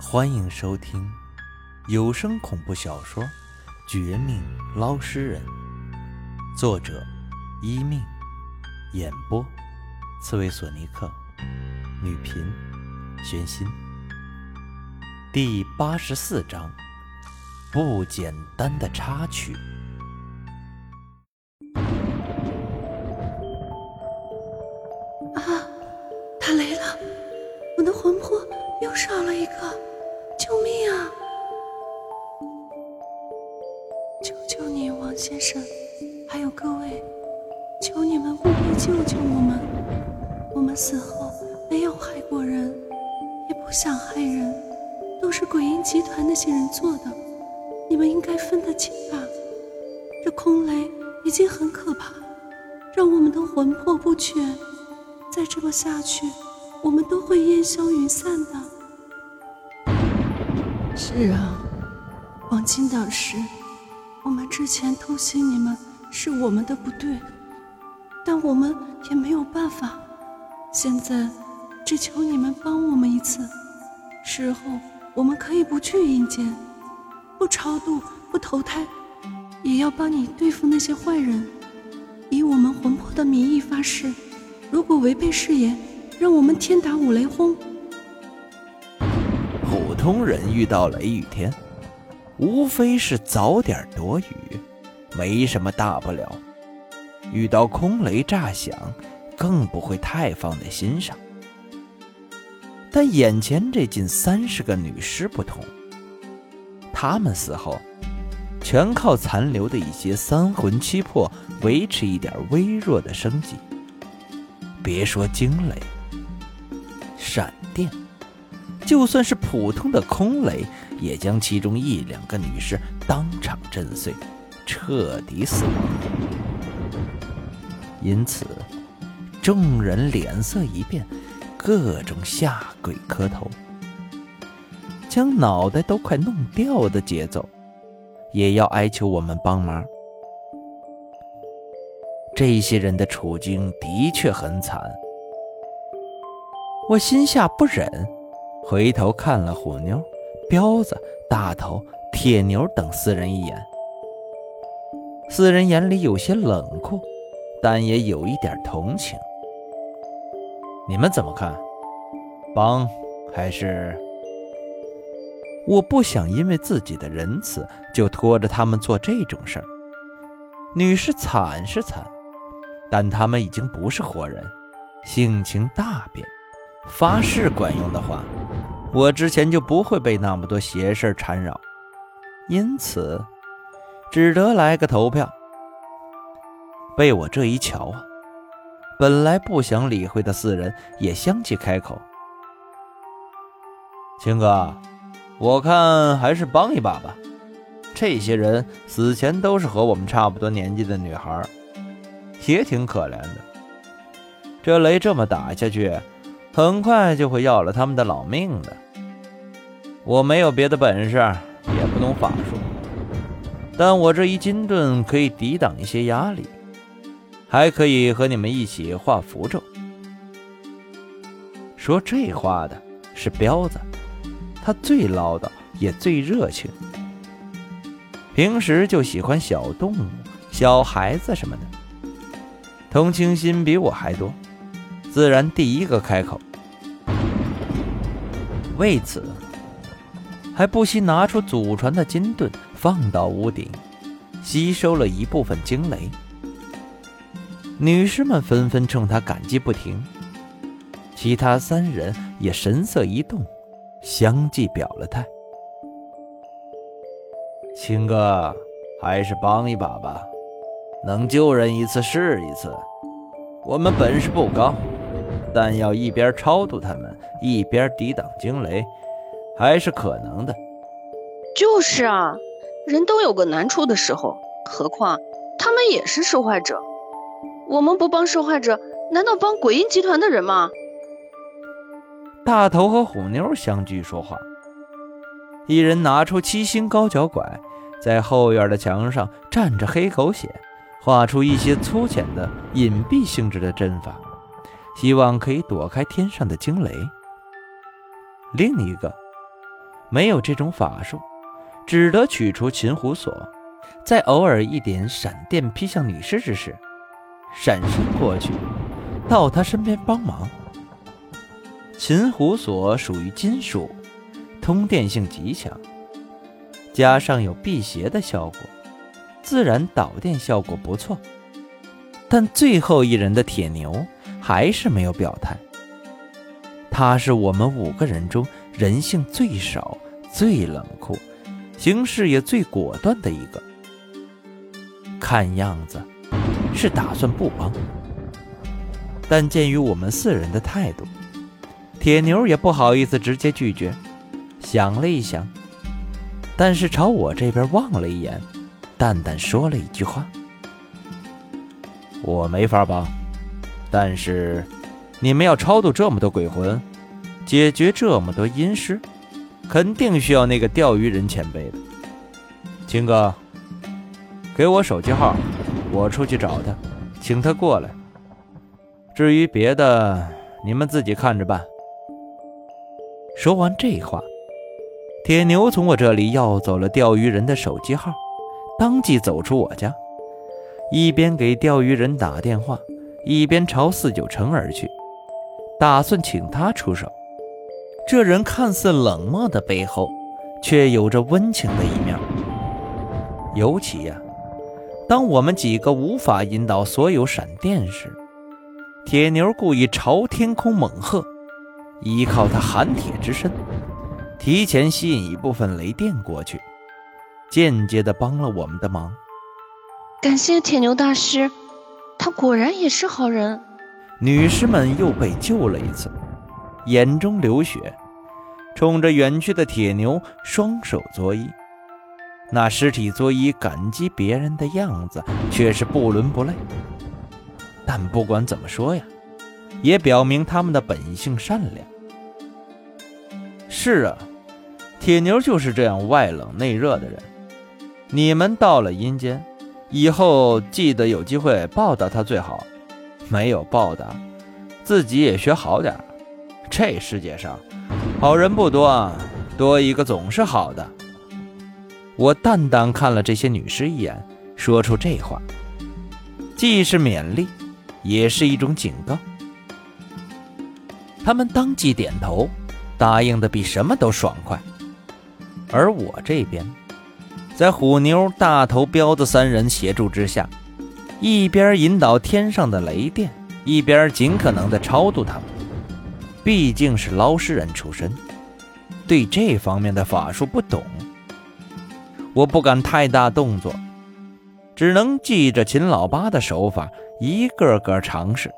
欢迎收听有声恐怖小说《绝命捞尸人》，作者：一命，演播：刺猬索尼克，女频：玄心。第八十四章：不简单的插曲。啊，他来了！我的魂魄又少了一个。救命啊！求求你，王先生，还有各位，求你们务必救救我们。我们死后没有害过人，也不想害人，都是鬼婴集团那些人做的。你们应该分得清吧？这空雷已经很可怕，让我们的魂魄不全。再这么下去，我们都会烟消云散的。是啊，王金导师，我们之前偷袭你们是我们的不对，但我们也没有办法。现在只求你们帮我们一次，事后我们可以不去阴间，不超度，不投胎，也要帮你对付那些坏人。以我们魂魄的名义发誓，如果违背誓言，让我们天打五雷轰。普通人遇到雷雨天，无非是早点躲雨，没什么大不了；遇到空雷炸响，更不会太放在心上。但眼前这近三十个女尸不同，她们死后，全靠残留的一些三魂七魄维持一点微弱的生机。别说惊雷、闪电。就算是普通的空雷，也将其中一两个女尸当场震碎，彻底死亡。因此，众人脸色一变，各种下跪磕头，将脑袋都快弄掉的节奏，也要哀求我们帮忙。这些人的处境的确很惨，我心下不忍。回头看了虎妞、彪子、大头、铁牛等四人一眼，四人眼里有些冷酷，但也有一点同情。你们怎么看？帮还是？我不想因为自己的仁慈就拖着他们做这种事儿。女士惨是惨，但他们已经不是活人，性情大变。发誓管用的话。我之前就不会被那么多邪事缠绕，因此只得来个投票。被我这一瞧啊，本来不想理会的四人也相继开口：“青哥，我看还是帮一把吧。这些人死前都是和我们差不多年纪的女孩，也挺可怜的。这雷这么打下去……”很快就会要了他们的老命的。我没有别的本事，也不懂法术，但我这一金盾可以抵挡一些压力，还可以和你们一起画符咒。说这话的是彪子，他最唠叨，也最热情，平时就喜欢小动物、小孩子什么的，同情心比我还多，自然第一个开口。为此，还不惜拿出祖传的金盾放到屋顶，吸收了一部分惊雷。女士们纷纷冲他感激不停，其他三人也神色一动，相继表了态。青哥，还是帮一把吧，能救人一次是一次。我们本事不高。但要一边超度他们，一边抵挡惊雷，还是可能的。就是啊，人都有个难处的时候，何况他们也是受害者。我们不帮受害者，难道帮鬼婴集团的人吗？大头和虎妞相继说话，一人拿出七星高脚拐，在后院的墙上蘸着黑狗血，画出一些粗浅的隐蔽性质的阵法。希望可以躲开天上的惊雷。另一个没有这种法术，只得取出擒虎锁，在偶尔一点闪电劈向女尸之时，闪身过去，到她身边帮忙。擒虎锁属于金属，通电性极强，加上有辟邪的效果，自然导电效果不错。但最后一人的铁牛还是没有表态。他是我们五个人中人性最少、最冷酷、行事也最果断的一个。看样子是打算不帮，但鉴于我们四人的态度，铁牛也不好意思直接拒绝。想了一想，但是朝我这边望了一眼，淡淡说了一句话：“我没法帮，但是你们要超度这么多鬼魂。”解决这么多阴尸，肯定需要那个钓鱼人前辈的。秦哥，给我手机号，我出去找他，请他过来。至于别的，你们自己看着办。说完这话，铁牛从我这里要走了钓鱼人的手机号，当即走出我家，一边给钓鱼人打电话，一边朝四九城而去，打算请他出手。这人看似冷漠的背后，却有着温情的一面。尤其呀，当我们几个无法引导所有闪电时，铁牛故意朝天空猛喝，依靠他寒铁之身，提前吸引一部分雷电过去，间接的帮了我们的忙。感谢铁牛大师，他果然也是好人。女尸们又被救了一次。眼中流血，冲着远去的铁牛双手作揖。那尸体作揖感激别人的样子却是不伦不类。但不管怎么说呀，也表明他们的本性善良。是啊，铁牛就是这样外冷内热的人。你们到了阴间，以后记得有机会报答他最好。没有报答，自己也学好点。这世界上，好人不多，多一个总是好的。我淡淡看了这些女尸一眼，说出这话，既是勉励，也是一种警告。他们当即点头，答应的比什么都爽快。而我这边，在虎妞、大头、彪子三人协助之下，一边引导天上的雷电，一边尽可能的超度他们。毕竟是捞尸人出身，对这方面的法术不懂，我不敢太大动作，只能记着秦老八的手法，一个个尝试。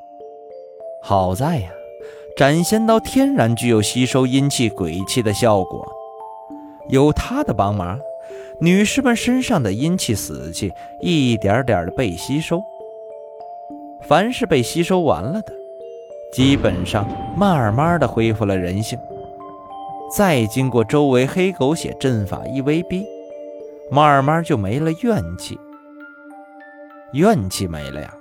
好在呀，斩仙刀天然具有吸收阴气、鬼气的效果，有他的帮忙，女士们身上的阴气、死气一点点的被吸收。凡是被吸收完了的。基本上慢慢的恢复了人性，再经过周围黑狗血阵法一威逼，慢慢就没了怨气。怨气没了呀，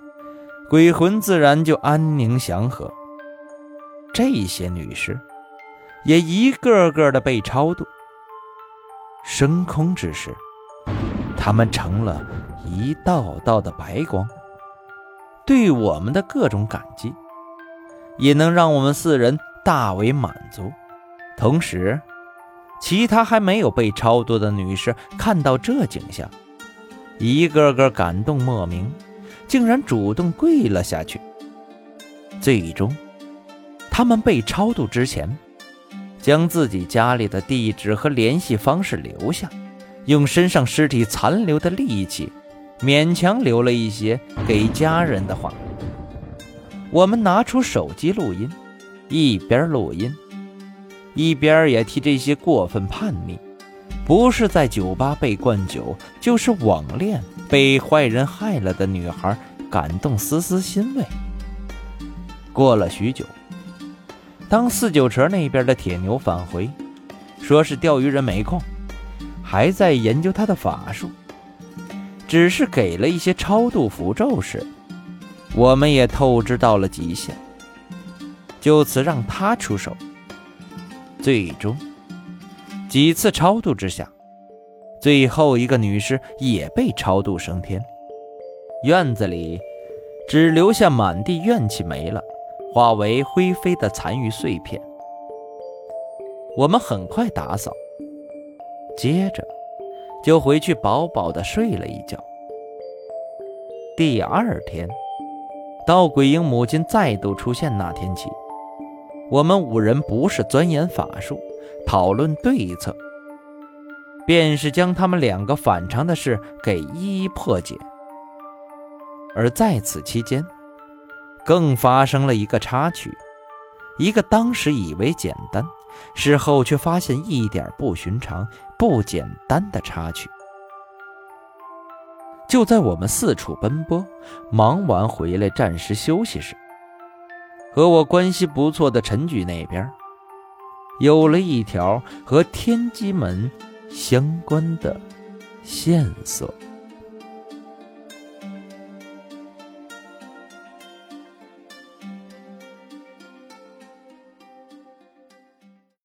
鬼魂自然就安宁祥和。这些女尸也一个个的被超度，升空之时，他们成了一道道的白光，对我们的各种感激。也能让我们四人大为满足。同时，其他还没有被超度的女士看到这景象，一个个感动莫名，竟然主动跪了下去。最终，他们被超度之前，将自己家里的地址和联系方式留下，用身上尸体残留的力气，勉强留了一些给家人的话。我们拿出手机录音，一边录音，一边也替这些过分叛逆，不是在酒吧被灌酒，就是网恋被坏人害了的女孩感动丝丝欣慰。过了许久，当四九城那边的铁牛返回，说是钓鱼人没空，还在研究他的法术，只是给了一些超度符咒时。我们也透支到了极限，就此让他出手。最终，几次超度之下，最后一个女尸也被超度升天。院子里只留下满地怨气没了，化为灰飞的残余碎片。我们很快打扫，接着就回去饱饱的睡了一觉。第二天，到鬼婴母亲再度出现那天起，我们五人不是钻研法术。讨论对策，便是将他们两个反常的事给一一破解。而在此期间，更发生了一个插曲，一个当时以为简单，事后却发现一点不寻常、不简单的插曲。就在我们四处奔波、忙完回来暂时休息时，和我关系不错的陈举那边。有了一条和天机门相关的线索。